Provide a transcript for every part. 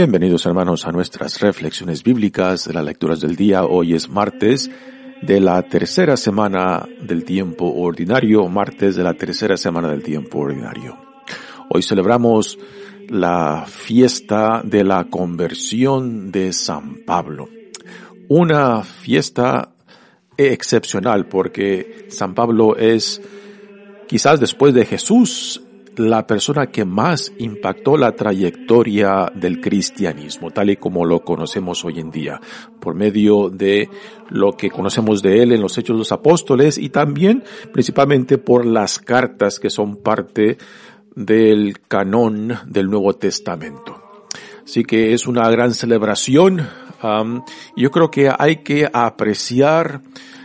Bienvenidos hermanos a nuestras reflexiones bíblicas de las lecturas del día. Hoy es martes de la tercera semana del tiempo ordinario, martes de la tercera semana del tiempo ordinario. Hoy celebramos la fiesta de la conversión de San Pablo. Una fiesta excepcional porque San Pablo es quizás después de Jesús la persona que más impactó la trayectoria del cristianismo, tal y como lo conocemos hoy en día, por medio de lo que conocemos de él en los Hechos de los Apóstoles y también principalmente por las cartas que son parte del canón del Nuevo Testamento. Así que es una gran celebración. yo creo que hay que apreciar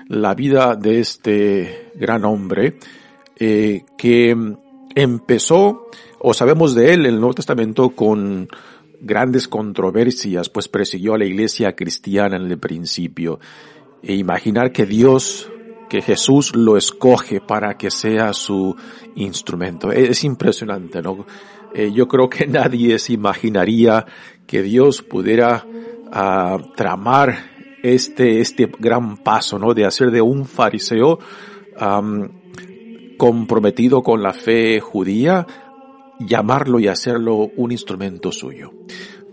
la vida de este gran hombre eh, que empezó, o sabemos de él el Nuevo Testamento, con grandes controversias, pues persiguió a la iglesia cristiana en el principio. E imaginar que Dios, que Jesús lo escoge para que sea su instrumento. Es impresionante, ¿no? Eh, yo creo que nadie se imaginaría que Dios pudiera ah, tramar este, este gran paso, ¿no? De hacer de un fariseo comprometido con la fe judía, llamarlo y hacerlo un instrumento suyo.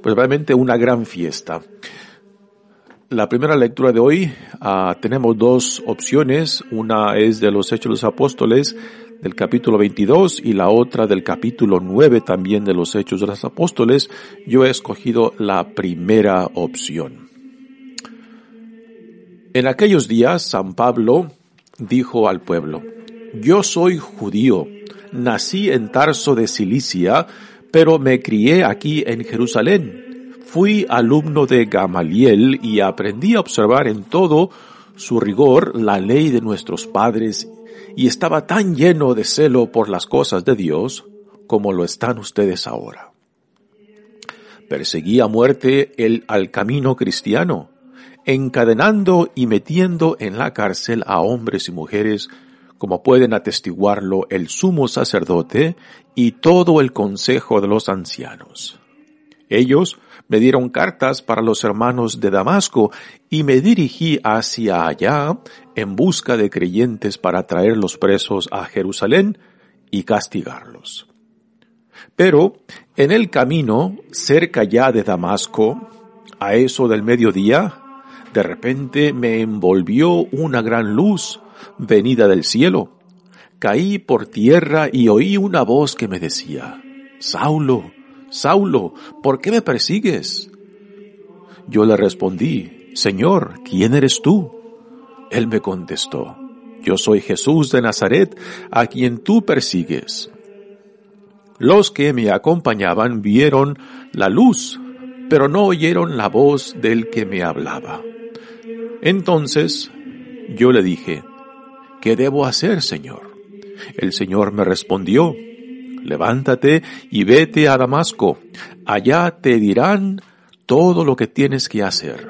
Pues realmente una gran fiesta. La primera lectura de hoy uh, tenemos dos opciones. Una es de los Hechos de los Apóstoles del capítulo 22 y la otra del capítulo 9 también de los Hechos de los Apóstoles. Yo he escogido la primera opción. En aquellos días San Pablo dijo al pueblo, yo soy judío, nací en Tarso de Cilicia, pero me crié aquí en Jerusalén. Fui alumno de Gamaliel y aprendí a observar en todo su rigor la ley de nuestros padres y estaba tan lleno de celo por las cosas de Dios como lo están ustedes ahora. Perseguí a muerte el al camino cristiano, encadenando y metiendo en la cárcel a hombres y mujeres como pueden atestiguarlo el sumo sacerdote y todo el consejo de los ancianos. Ellos me dieron cartas para los hermanos de Damasco y me dirigí hacia allá en busca de creyentes para traer los presos a Jerusalén y castigarlos. Pero en el camino, cerca ya de Damasco, a eso del mediodía, de repente me envolvió una gran luz venida del cielo. Caí por tierra y oí una voz que me decía, Saulo, Saulo, ¿por qué me persigues? Yo le respondí, Señor, ¿quién eres tú? Él me contestó, Yo soy Jesús de Nazaret, a quien tú persigues. Los que me acompañaban vieron la luz, pero no oyeron la voz del que me hablaba. Entonces yo le dije, ¿qué debo hacer, Señor? El Señor me respondió, levántate y vete a Damasco, allá te dirán todo lo que tienes que hacer.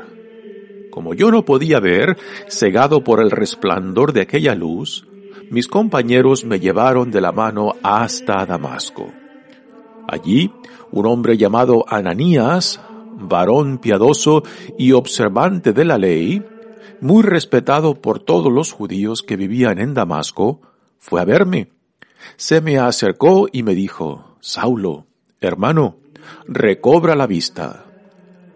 Como yo no podía ver, cegado por el resplandor de aquella luz, mis compañeros me llevaron de la mano hasta Damasco. Allí, un hombre llamado Ananías, varón piadoso y observante de la ley, muy respetado por todos los judíos que vivían en Damasco, fue a verme. Se me acercó y me dijo, Saulo, hermano, recobra la vista.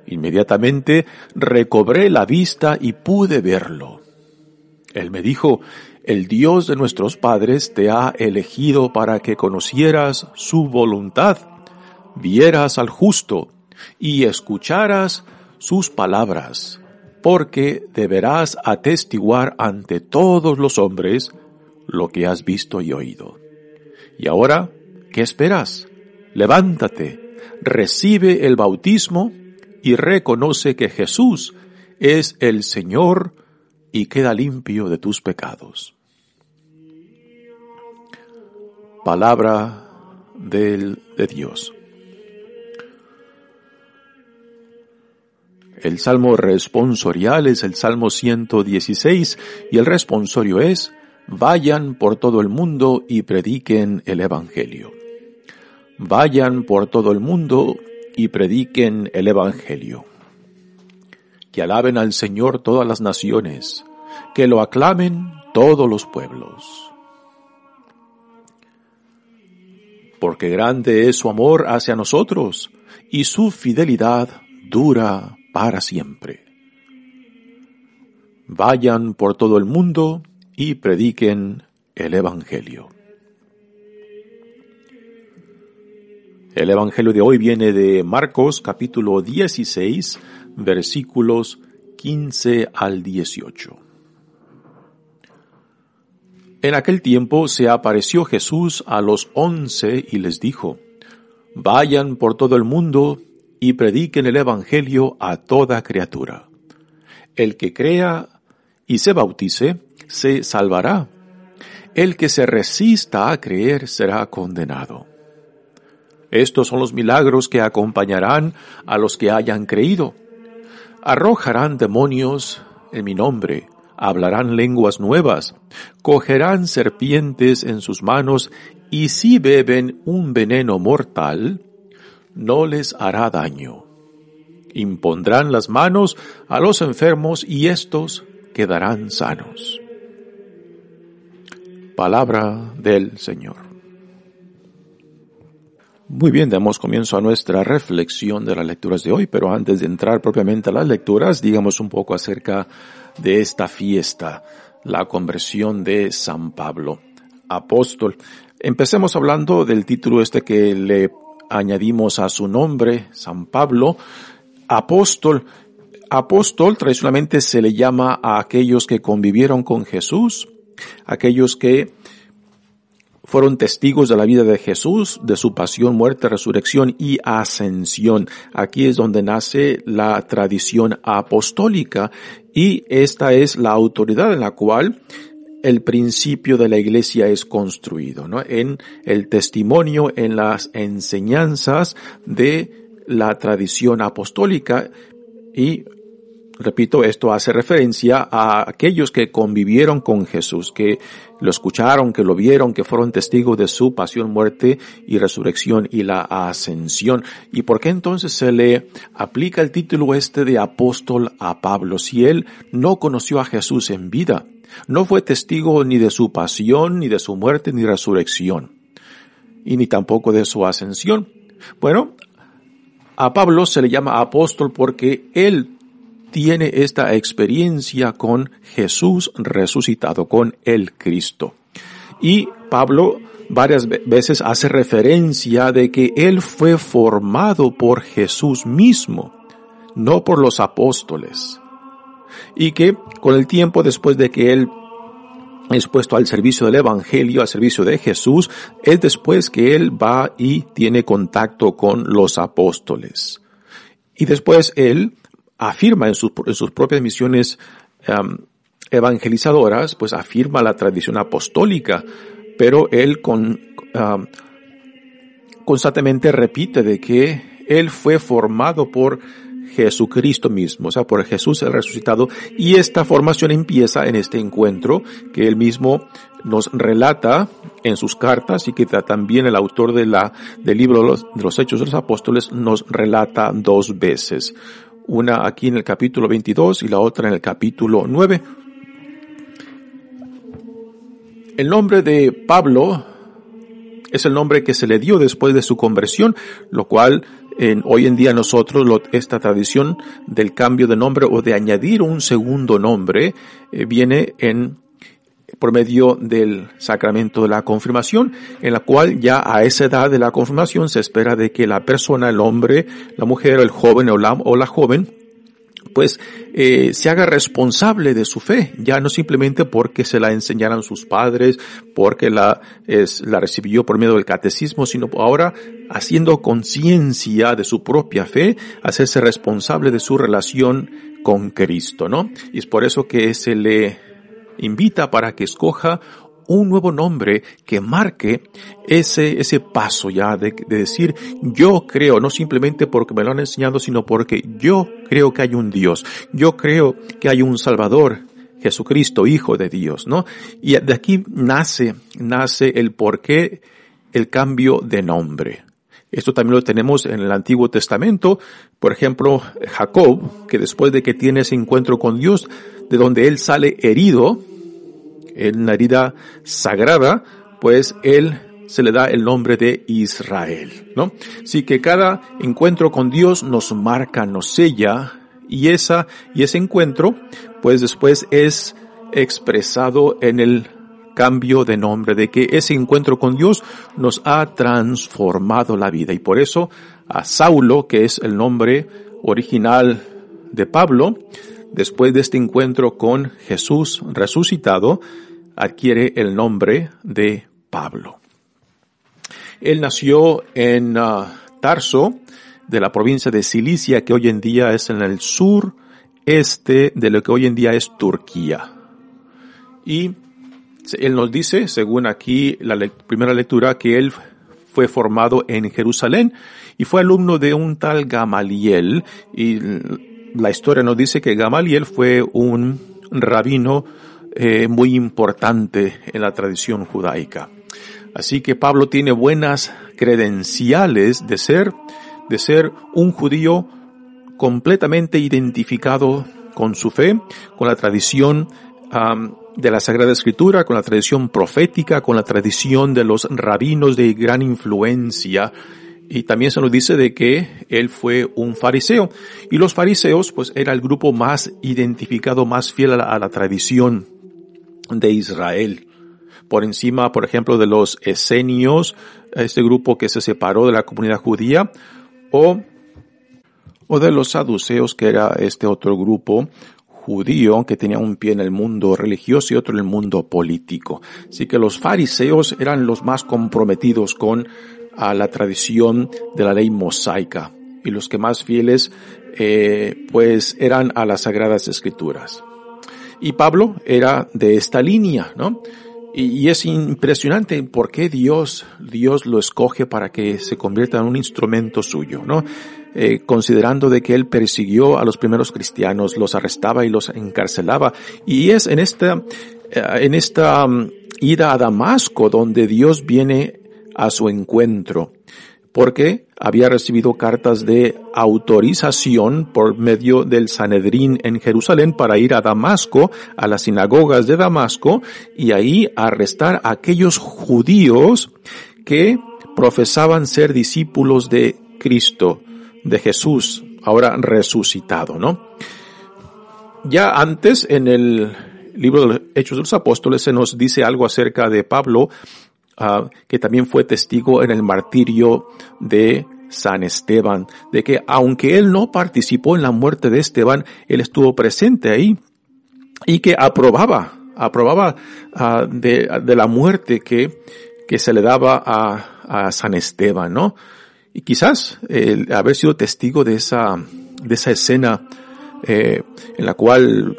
Inmediatamente recobré la vista y pude verlo. Él me dijo, el Dios de nuestros padres te ha elegido para que conocieras su voluntad, vieras al justo y escucharas sus palabras, porque deberás atestiguar ante todos los hombres lo que has visto y oído. Y ahora, ¿qué esperas? Levántate, recibe el bautismo y reconoce que Jesús es el Señor y queda limpio de tus pecados. Palabra del, de Dios. El salmo responsorial es el salmo 116 y el responsorio es, vayan por todo el mundo y prediquen el Evangelio. Vayan por todo el mundo y prediquen el Evangelio que alaben al Señor todas las naciones, que lo aclamen todos los pueblos. Porque grande es su amor hacia nosotros y su fidelidad dura para siempre. Vayan por todo el mundo y prediquen el Evangelio. El Evangelio de hoy viene de Marcos capítulo 16 versículos 15 al 18. En aquel tiempo se apareció Jesús a los once y les dijo, Vayan por todo el mundo y prediquen el Evangelio a toda criatura. El que crea y se bautice, se salvará. El que se resista a creer será condenado. Estos son los milagros que acompañarán a los que hayan creído arrojarán demonios en mi nombre, hablarán lenguas nuevas, cogerán serpientes en sus manos, y si beben un veneno mortal, no les hará daño. Impondrán las manos a los enfermos y éstos quedarán sanos. Palabra del Señor. Muy bien, damos comienzo a nuestra reflexión de las lecturas de hoy, pero antes de entrar propiamente a las lecturas, digamos un poco acerca de esta fiesta, la conversión de San Pablo, apóstol. Empecemos hablando del título este que le añadimos a su nombre, San Pablo, apóstol. Apóstol tradicionalmente se le llama a aquellos que convivieron con Jesús, aquellos que fueron testigos de la vida de Jesús, de su pasión, muerte, resurrección y ascensión. Aquí es donde nace la tradición apostólica y esta es la autoridad en la cual el principio de la iglesia es construido, ¿no? En el testimonio, en las enseñanzas de la tradición apostólica y repito, esto hace referencia a aquellos que convivieron con Jesús, que lo escucharon, que lo vieron, que fueron testigos de su pasión, muerte y resurrección y la ascensión. ¿Y por qué entonces se le aplica el título este de apóstol a Pablo si él no conoció a Jesús en vida? No fue testigo ni de su pasión, ni de su muerte, ni resurrección, y ni tampoco de su ascensión. Bueno, a Pablo se le llama apóstol porque él tiene esta experiencia con Jesús resucitado, con el Cristo. Y Pablo varias veces hace referencia de que él fue formado por Jesús mismo, no por los apóstoles. Y que con el tiempo después de que él es puesto al servicio del Evangelio, al servicio de Jesús, es después que él va y tiene contacto con los apóstoles. Y después él afirma en sus, propias misiones evangelizadoras, pues afirma la tradición apostólica, pero él con, constantemente repite de que él fue formado por Jesucristo mismo, o sea, por Jesús el resucitado, y esta formación empieza en este encuentro que él mismo nos relata en sus cartas y que también el autor de la, del libro de los, Hechos de los Apóstoles nos relata dos veces una aquí en el capítulo 22 y la otra en el capítulo 9. El nombre de Pablo es el nombre que se le dio después de su conversión, lo cual en, hoy en día nosotros esta tradición del cambio de nombre o de añadir un segundo nombre eh, viene en por medio del sacramento de la confirmación, en la cual ya a esa edad de la confirmación se espera de que la persona, el hombre, la mujer, el joven o la, o la joven, pues eh, se haga responsable de su fe, ya no simplemente porque se la enseñaran sus padres, porque la, la recibió por medio del catecismo, sino ahora haciendo conciencia de su propia fe, hacerse responsable de su relación con Cristo, ¿no? Y es por eso que se le invita para que escoja un nuevo nombre que marque ese, ese paso ya de, de, decir yo creo, no simplemente porque me lo han enseñado, sino porque yo creo que hay un Dios, yo creo que hay un Salvador, Jesucristo, Hijo de Dios, ¿no? Y de aquí nace, nace el por qué el cambio de nombre. Esto también lo tenemos en el Antiguo Testamento. Por ejemplo, Jacob, que después de que tiene ese encuentro con Dios, de donde él sale herido, en una herida sagrada, pues él se le da el nombre de Israel, ¿no? Así que cada encuentro con Dios nos marca, nos sella, y esa, y ese encuentro, pues después es expresado en el cambio de nombre, de que ese encuentro con Dios nos ha transformado la vida. Y por eso a Saulo, que es el nombre original de Pablo, después de este encuentro con Jesús resucitado, adquiere el nombre de Pablo. Él nació en uh, Tarso, de la provincia de Cilicia, que hoy en día es en el sur este de lo que hoy en día es Turquía. Y él nos dice, según aquí la primera lectura, que él fue formado en Jerusalén y fue alumno de un tal Gamaliel y la historia nos dice que Gamaliel fue un rabino eh, muy importante en la tradición judaica. Así que Pablo tiene buenas credenciales de ser, de ser un judío completamente identificado con su fe, con la tradición de la Sagrada Escritura, con la tradición profética, con la tradición de los rabinos de gran influencia y también se nos dice de que él fue un fariseo. Y los fariseos, pues, era el grupo más identificado, más fiel a la, tradición de Israel. Por encima, por ejemplo, de los esenios, este grupo que se separó de la comunidad judía, o, o de los saduceos, que era este otro grupo judío que tenía un pie en el mundo religioso y otro en el mundo político. Así que los fariseos eran los más comprometidos con a la tradición de la ley mosaica y los que más fieles eh, pues eran a las sagradas escrituras. Y Pablo era de esta línea, ¿no? Y, es impresionante por qué Dios, Dios lo escoge para que se convierta en un instrumento suyo, ¿no? Eh, considerando de que él persiguió a los primeros cristianos, los arrestaba y los encarcelaba. Y es en esta, eh, en esta mm, ida a Damasco donde Dios viene a su encuentro, porque había recibido cartas de autorización por medio del Sanedrín en Jerusalén para ir a Damasco, a las sinagogas de Damasco, y ahí arrestar a aquellos judíos que profesaban ser discípulos de Cristo, de Jesús, ahora resucitado, ¿no? Ya antes, en el libro de Hechos de los Apóstoles, se nos dice algo acerca de Pablo Ah, que también fue testigo en el martirio de San Esteban, de que aunque él no participó en la muerte de Esteban, él estuvo presente ahí y que aprobaba, aprobaba ah, de, de, la muerte que, que se le daba a, a San Esteban, ¿no? Y quizás el haber sido testigo de esa, de esa escena eh, en la cual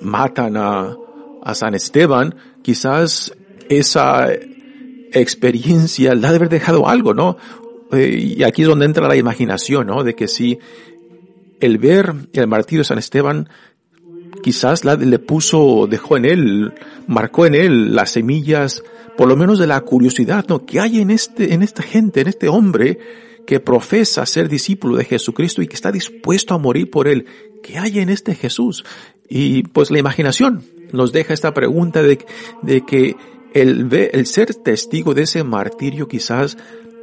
matan a, a San Esteban, quizás esa experiencia la de haber dejado algo, ¿no? Eh, y aquí es donde entra la imaginación, ¿no? De que si el ver el martirio de San Esteban quizás la, le puso, dejó en él, marcó en él las semillas, por lo menos de la curiosidad, ¿no? ¿Qué hay en este, en esta gente, en este hombre que profesa ser discípulo de Jesucristo y que está dispuesto a morir por él? ¿Qué hay en este Jesús? Y pues la imaginación nos deja esta pregunta de, de que el, el ser testigo de ese martirio quizás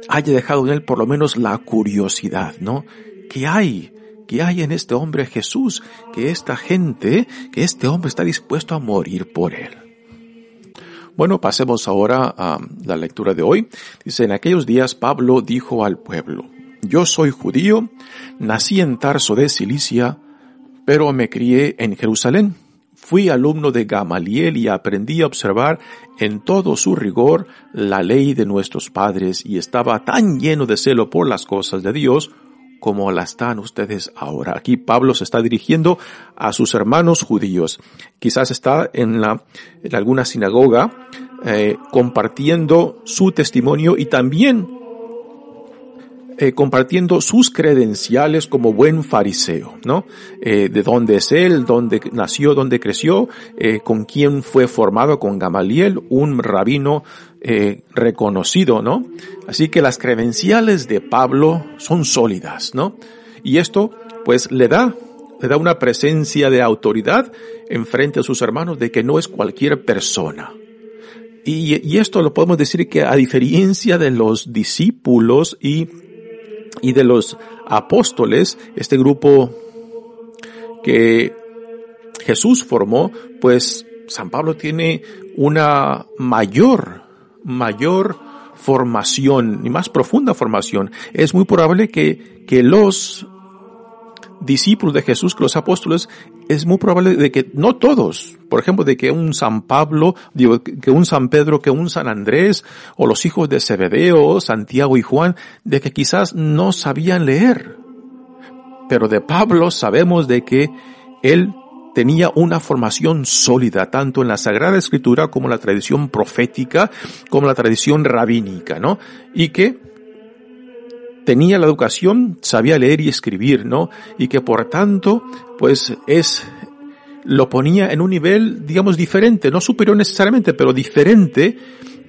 haya dejado en él por lo menos la curiosidad, ¿no? ¿Qué hay? ¿Qué hay en este hombre Jesús? Que esta gente, que este hombre está dispuesto a morir por él. Bueno, pasemos ahora a la lectura de hoy. Dice, en aquellos días Pablo dijo al pueblo, yo soy judío, nací en Tarso de Cilicia, pero me crié en Jerusalén. Fui alumno de Gamaliel y aprendí a observar en todo su rigor la ley de nuestros padres y estaba tan lleno de celo por las cosas de Dios como la están ustedes ahora. Aquí Pablo se está dirigiendo a sus hermanos judíos. Quizás está en, la, en alguna sinagoga eh, compartiendo su testimonio y también eh, compartiendo sus credenciales como buen fariseo, ¿no? Eh, de dónde es él, dónde nació, dónde creció, eh, con quién fue formado, con Gamaliel, un rabino reconocido, ¿no? Así que las credenciales de Pablo son sólidas, ¿no? Y esto, pues, le da, le da una presencia de autoridad en frente a sus hermanos de que no es cualquier persona. Y esto lo podemos decir que a diferencia de los discípulos y y de los apóstoles, este grupo que Jesús formó, pues San Pablo tiene una mayor, mayor formación y más profunda formación. Es muy probable que, que los discípulos de Jesús, que los apóstoles, es muy probable de que no todos, por ejemplo, de que un San Pablo, digo, que un San Pedro, que un San Andrés, o los hijos de Zebedeo, Santiago y Juan, de que quizás no sabían leer. Pero de Pablo sabemos de que él tenía una formación sólida, tanto en la Sagrada Escritura como en la tradición profética, como en la tradición rabínica, ¿no? Y que tenía la educación, sabía leer y escribir, ¿no? Y que por tanto, pues es, lo ponía en un nivel, digamos, diferente, no superior necesariamente, pero diferente,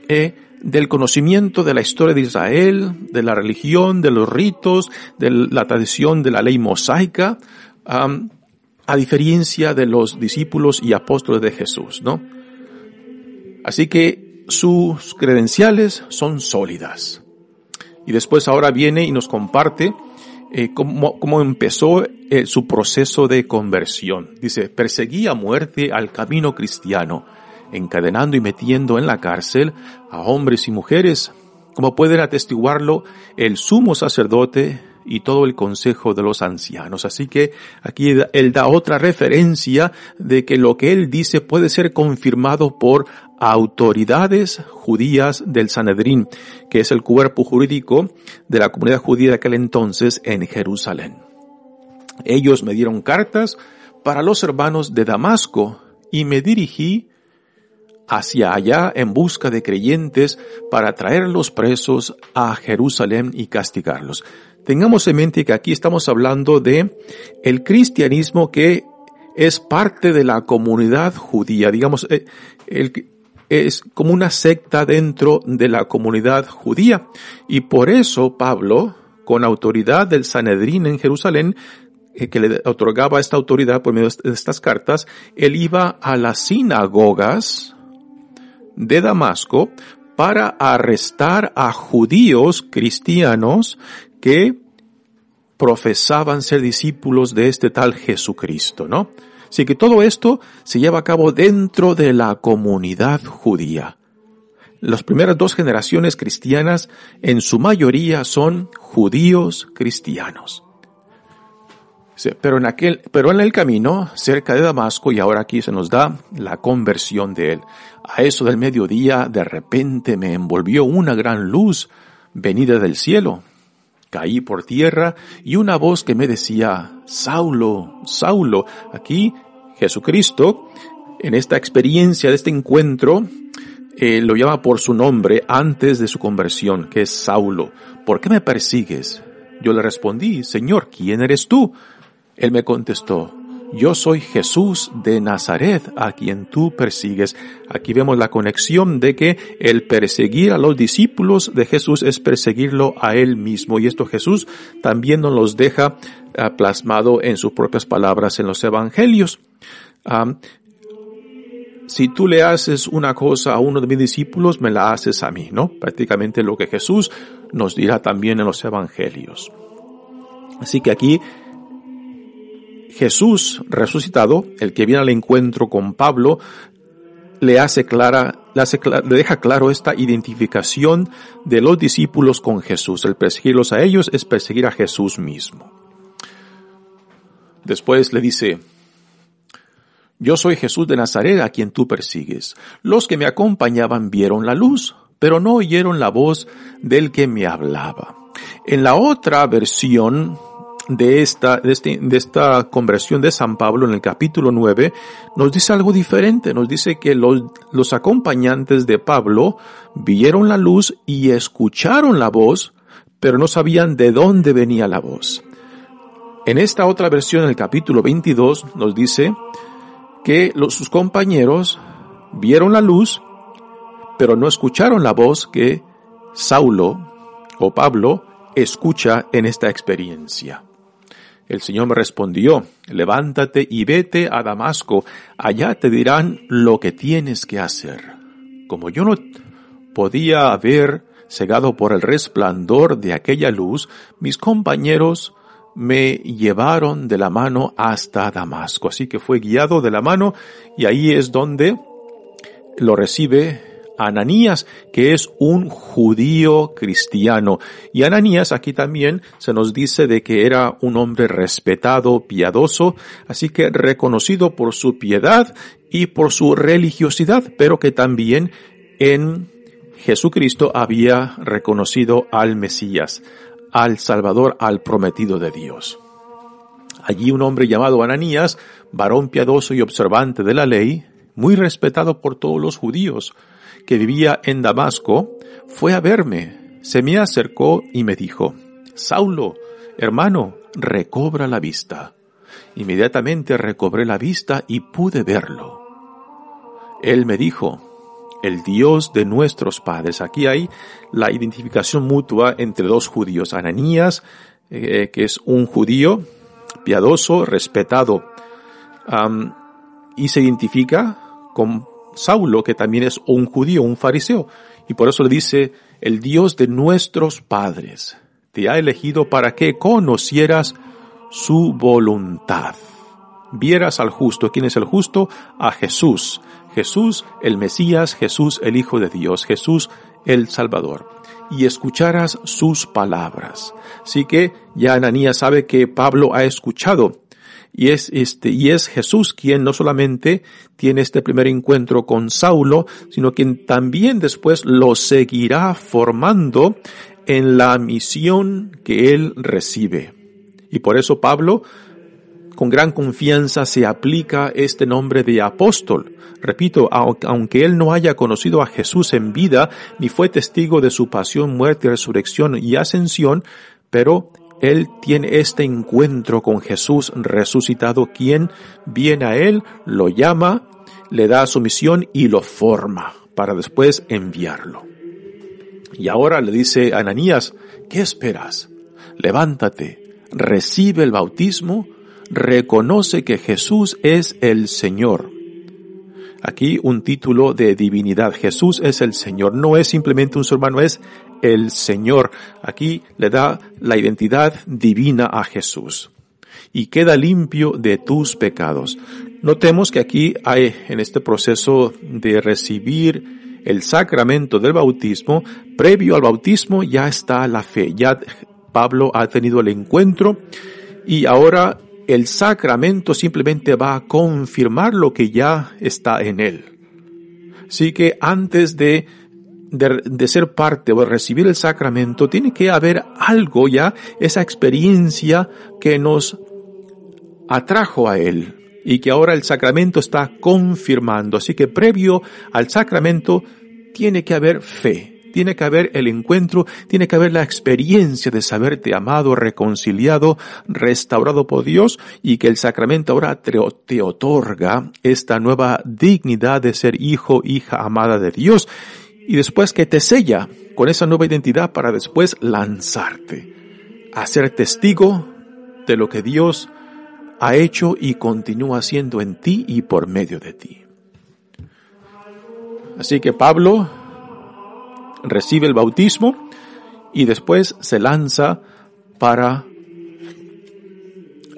eh, del conocimiento de la historia de Israel, de la religión, de los ritos, de la tradición de la ley mosaica, a diferencia de los discípulos y apóstoles de Jesús, ¿no? Así que sus credenciales son sólidas. Y después ahora viene y nos comparte eh, cómo, cómo, empezó eh, su proceso de conversión. Dice, perseguí a muerte al camino cristiano, encadenando y metiendo en la cárcel a hombres y mujeres, como pueden atestiguarlo el sumo sacerdote y todo el consejo de los ancianos. Así que aquí él da otra referencia de que lo que él dice puede ser confirmado por autoridades judías del Sanedrín, que es el cuerpo jurídico de la comunidad judía de aquel entonces en Jerusalén. Ellos me dieron cartas para los hermanos de Damasco y me dirigí hacia allá en busca de creyentes para traerlos presos a Jerusalén y castigarlos. Tengamos en mente que aquí estamos hablando de el cristianismo que es parte de la comunidad judía, digamos, eh, el, es como una secta dentro de la comunidad judía. Y por eso Pablo, con autoridad del Sanedrín en Jerusalén, eh, que le otorgaba esta autoridad por medio de estas cartas, él iba a las sinagogas de Damasco para arrestar a judíos cristianos que profesaban ser discípulos de este tal Jesucristo, ¿no? Así que todo esto se lleva a cabo dentro de la comunidad judía. Las primeras dos generaciones cristianas en su mayoría son judíos cristianos. Pero en aquel, pero en el camino, cerca de Damasco, y ahora aquí se nos da la conversión de él. A eso del mediodía, de repente me envolvió una gran luz venida del cielo. Caí por tierra y una voz que me decía, Saulo, Saulo, aquí Jesucristo, en esta experiencia de este encuentro, eh, lo llama por su nombre antes de su conversión, que es Saulo. ¿Por qué me persigues? Yo le respondí, Señor, ¿quién eres tú? Él me contestó, yo soy Jesús de Nazaret a quien tú persigues. Aquí vemos la conexión de que el perseguir a los discípulos de Jesús es perseguirlo a él mismo. Y esto Jesús también nos los deja ah, plasmado en sus propias palabras en los evangelios. si tú le haces una cosa a uno de mis discípulos, me la haces a mí, ¿no? Prácticamente lo que Jesús nos dirá también en los evangelios. Así que aquí Jesús resucitado, el que viene al encuentro con Pablo, le hace clara, le, deja claro esta identificación de los discípulos con Jesús. El perseguirlos a ellos es perseguir a Jesús mismo. Después le dice, yo soy Jesús de Nazaret a quien tú persigues. Los que me acompañaban vieron la luz, pero no oyeron la voz del que me hablaba. En la otra versión de esta, de, este, de esta conversión de San Pablo en el capítulo 9 nos dice algo diferente. Nos dice que los, los acompañantes de Pablo vieron la luz y escucharon la voz, pero no sabían de dónde venía la voz. En esta otra versión, en el capítulo 22, nos dice que sus compañeros vieron la luz, pero no escucharon la voz que Saulo o Pablo escucha en esta experiencia. El Señor me respondió, levántate y vete a Damasco, allá te dirán lo que tienes que hacer. Como yo no podía haber cegado por el resplandor de aquella luz, mis compañeros me llevaron de la mano hasta Damasco. Así que fue guiado de la mano y ahí es donde lo recibe Ananías, que es un judío cristiano. Y Ananías aquí también se nos dice de que era un hombre respetado, piadoso, así que reconocido por su piedad y por su religiosidad, pero que también en Jesucristo había reconocido al Mesías, al Salvador, al prometido de Dios. Allí un hombre llamado Ananías, varón piadoso y observante de la ley, muy respetado por todos los judíos, que vivía en Damasco, fue a verme, se me acercó y me dijo, Saulo, hermano, recobra la vista. Inmediatamente recobré la vista y pude verlo. Él me dijo, el Dios de nuestros padres. Aquí hay la identificación mutua entre dos judíos. Ananías, eh, que es un judío piadoso, respetado, y se identifica con Saulo, que también es un judío, un fariseo, y por eso le dice, el Dios de nuestros padres te ha elegido para que conocieras su voluntad. Vieras al justo. ¿Quién es el justo? A Jesús. Jesús el Mesías, Jesús el Hijo de Dios, Jesús el Salvador. Y escucharas sus palabras. Así que ya Ananías sabe que Pablo ha escuchado y es este, y es Jesús quien no solamente tiene este primer encuentro con Saulo, sino quien también después lo seguirá formando en la misión que él recibe. Y por eso Pablo, con gran confianza, se aplica este nombre de apóstol. Repito, aunque él no haya conocido a Jesús en vida, ni fue testigo de su pasión, muerte, resurrección y ascensión, pero él tiene este encuentro con Jesús resucitado, quien viene a él, lo llama, le da su misión y lo forma para después enviarlo. Y ahora le dice Ananías, ¿qué esperas? Levántate, recibe el bautismo, reconoce que Jesús es el Señor Aquí un título de divinidad. Jesús es el Señor. No es simplemente un ser humano, es el Señor. Aquí le da la identidad divina a Jesús. Y queda limpio de tus pecados. Notemos que aquí hay en este proceso de recibir el sacramento del bautismo, previo al bautismo ya está la fe. Ya Pablo ha tenido el encuentro y ahora el sacramento simplemente va a confirmar lo que ya está en él. Así que antes de, de, ser parte o de recibir el sacramento, tiene que haber algo ya, esa experiencia que nos atrajo a él y que ahora el sacramento está confirmando. Así que previo al sacramento tiene que haber fe tiene que haber el encuentro, tiene que haber la experiencia de saberte amado, reconciliado, restaurado por Dios y que el sacramento ahora te, otorga esta nueva dignidad de ser hijo, hija amada de Dios y después que te sella con esa nueva identidad para después lanzarte a ser testigo de lo que Dios ha hecho y continúa haciendo en ti y por medio de ti. Así que Pablo recibe el bautismo y después se lanza para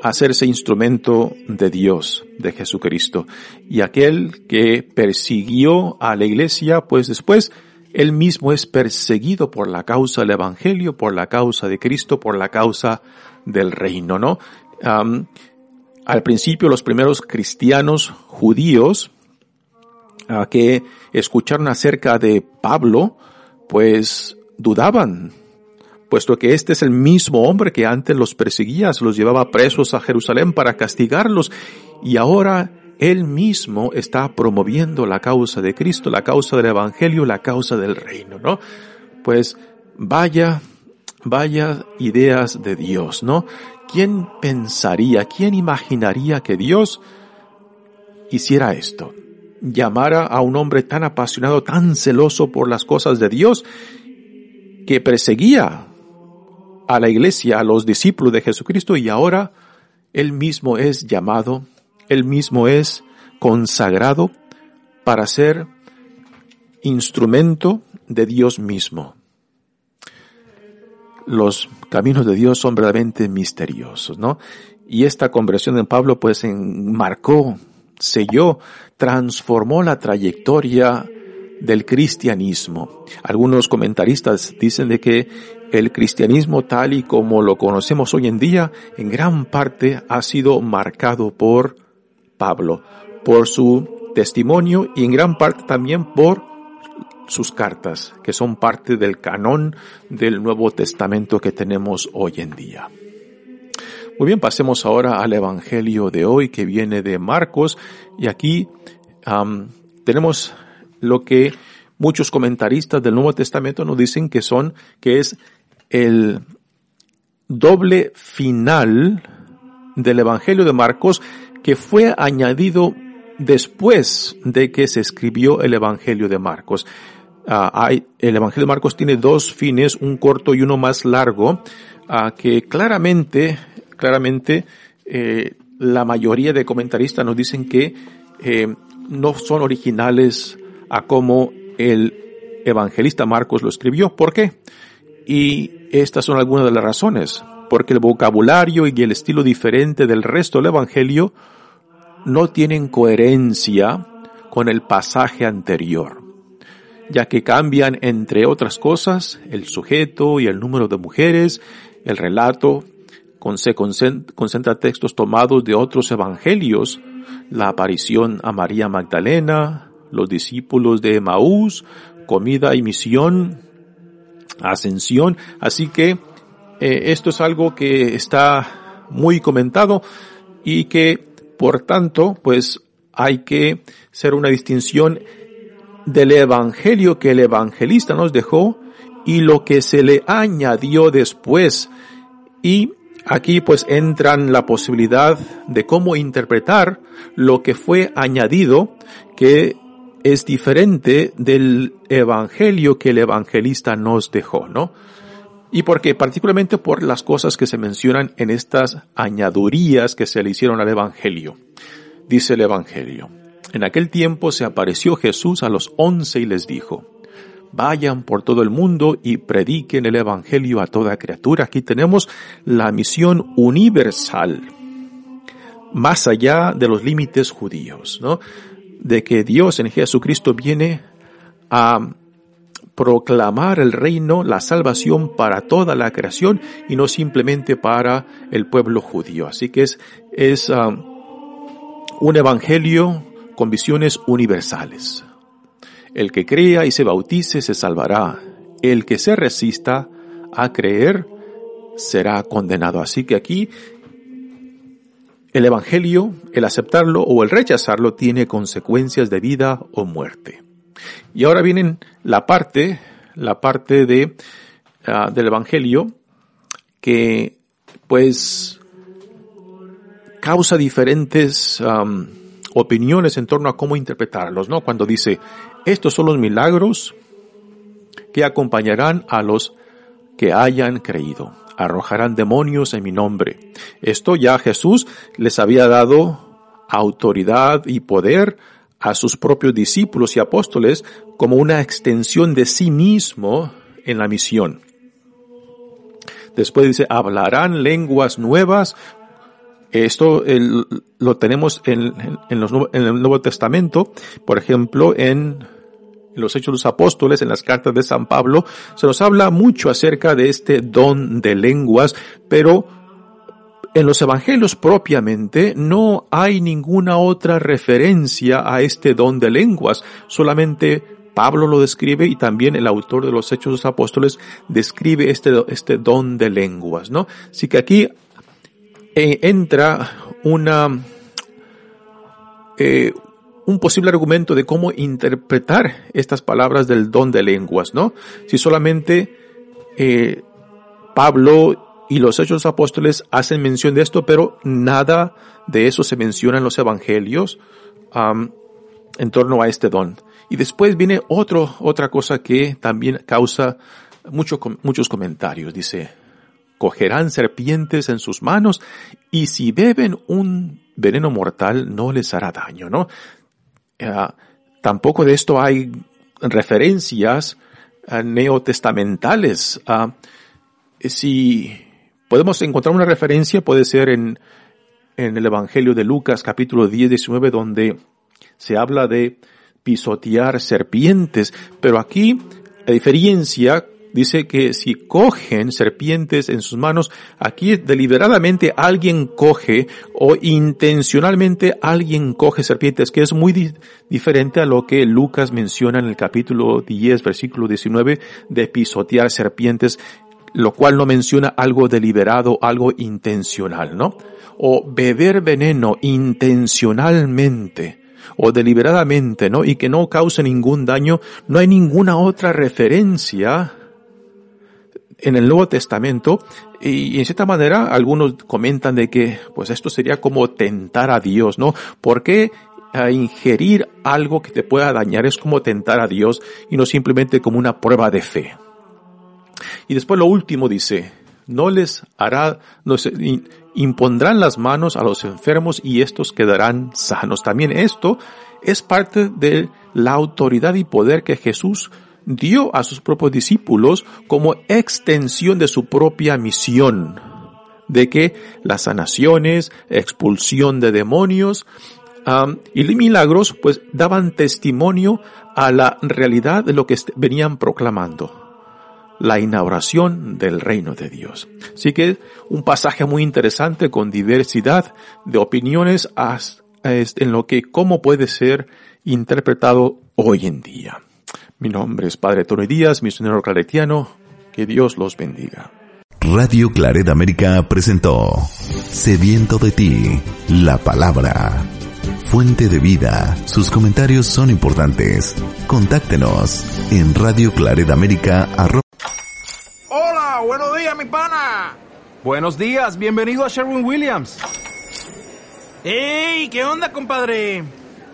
hacerse instrumento de Dios, de Jesucristo. Y aquel que persiguió a la iglesia, pues después él mismo es perseguido por la causa del Evangelio, por la causa de Cristo, por la causa del reino, ¿no? al principio los primeros cristianos judíos uh, que escucharon acerca de Pablo, pues dudaban, puesto que este es el mismo hombre que antes los perseguía, los llevaba presos a Jerusalén para castigarlos, y ahora él mismo está promoviendo la causa de Cristo, la causa del Evangelio, la causa del reino, ¿no? Pues vaya, vaya ideas de Dios, ¿no? ¿Quién pensaría, quién imaginaría que Dios hiciera esto? Llamara a un hombre tan apasionado, tan celoso por las cosas de Dios, que perseguía a la iglesia, a los discípulos de Jesucristo, y ahora él mismo es llamado él mismo es consagrado para ser instrumento de Dios mismo. Los caminos de Dios son verdaderamente misteriosos, ¿no? Y esta conversión en Pablo pues enmarcó, selló, transformó la trayectoria del cristianismo. Algunos comentaristas dicen de que el cristianismo tal y como lo conocemos hoy en día en gran parte ha sido marcado por Pablo, por su testimonio y en gran parte también por sus cartas, que son parte del canon del Nuevo Testamento que tenemos hoy en día. Muy bien, pasemos ahora al Evangelio de hoy que viene de Marcos y aquí tenemos lo que muchos comentaristas del Nuevo Testamento nos dicen que son, que es el doble final del Evangelio de Marcos que fue añadido después de que se escribió el Evangelio de Marcos. Ah, hay, el Evangelio de Marcos tiene dos fines, un corto y uno más largo, uh, que claramente, claramente, eh, la mayoría de comentaristas nos dicen que eh, no son originales a cómo el evangelista Marcos lo escribió. ¿Por qué? Y estas son algunas de las razones. Porque el vocabulario y el estilo diferente del resto del evangelio no tienen coherencia con el pasaje anterior, ya que cambian, entre otras cosas, el sujeto y el número de mujeres, el relato, se concentra textos tomados de otros evangelios, la aparición a María Magdalena, los discípulos de Emaús, comida y misión, ascensión, así que eh, esto es algo que está muy comentado y que por tanto, pues hay que hacer una distinción del evangelio que el evangelista nos dejó y lo que se le añadió después. Y aquí pues entran la posibilidad de cómo interpretar lo que fue añadido, que es diferente del evangelio que el evangelista nos dejó, ¿no? y porque particularmente por las cosas que se mencionan en estas añadurías que se le hicieron al Evangelio. Dice el Evangelio, en aquel tiempo se apareció Jesús a los once y les dijo, vayan por todo el mundo y prediquen el Evangelio a toda criatura. Aquí tenemos la misión universal, más allá de los límites judíos, ¿no? De que Dios en Jesucristo viene a proclamar el reino, la salvación para toda la creación y no simplemente para el pueblo judío. Así que es, es ah, un evangelio con visiones universales. El que crea y se bautice se salvará. El que se resista a creer será condenado. Así que aquí el Evangelio, el aceptarlo o el rechazarlo tiene consecuencias de vida o muerte. Y ahora vienen la parte, la parte de, ah, del Evangelio que pues causa diferentes opiniones en torno a cómo interpretarlos, ¿no? Cuando dice, estos son los milagros que acompañarán a los que hayan creído. Arrojarán demonios en mi nombre. Esto ya Jesús les había dado autoridad y poder a sus propios discípulos y apóstoles como una extensión de sí mismo en la misión. Después dice, hablarán lenguas nuevas. Esto lo tenemos en, en, el Nuevo Testamento, por ejemplo, en los Hechos de los Apóstoles, en las cartas de San Pablo, se nos habla mucho acerca de este don de lenguas, pero en los evangelios propiamente no hay ninguna otra referencia a este don de lenguas, solamente Pablo lo describe y también el autor de los Hechos de los Apóstoles describe este, este don de lenguas, ¿no? Así que aquí eh, entra una, eh, un posible argumento de cómo interpretar estas palabras del don de lenguas, ¿no? Si solamente eh, Pablo y los hechos apóstoles hacen mención de esto, pero nada de eso se menciona en los evangelios en torno a este don. Y después viene otro, otra cosa que también causa mucho, muchos comentarios. Dice, cogerán serpientes en sus manos y si beben un veneno mortal no les hará daño, ¿no? Uh, tampoco de esto hay referencias uh, neotestamentales. Uh, si podemos encontrar una referencia, puede ser en, en el Evangelio de Lucas capítulo 10, 19, donde se habla de pisotear serpientes, pero aquí, a diferencia, dice que si cogen serpientes en sus manos, aquí deliberadamente alguien coge o intencionalmente alguien coge serpientes, que es muy diferente a lo que Lucas menciona en el capítulo 10, versículo 19, de pisotear serpientes, lo cual no menciona algo deliberado, algo intencional, ¿no? O beber veneno intencionalmente o deliberadamente, ¿no? Y que no cause ningún daño, no hay ninguna otra referencia en el Nuevo Testamento y, en cierta manera algunos comentan de que pues esto sería como tentar a Dios, ¿no? Porque ingerir algo que te pueda dañar es como tentar a Dios y no simplemente como una prueba de fe. Y después lo último dice, no les hará, no se, impondrán las manos a los enfermos y estos quedarán sanos. También esto es parte de la autoridad y poder que Jesús dio a sus propios discípulos como extensión de su propia misión, de que las sanaciones, expulsión de demonios y milagros pues daban testimonio a la realidad de lo que venían proclamando la inauguración del reino de Dios. Así que un pasaje muy interesante con diversidad de opiniones en lo que cómo puede ser interpretado hoy en día. Mi nombre es Padre Tony Díaz, misionero claretiano. Que Dios los bendiga. Radio Claret América presentó Sediento de ti, la palabra. Fuente de vida. Sus comentarios son importantes. Contáctenos en Radio Claret América. Hola, buenos días, mi pana. Buenos días, bienvenido a Sherwin Williams. ¡Ey! ¿Qué onda, compadre?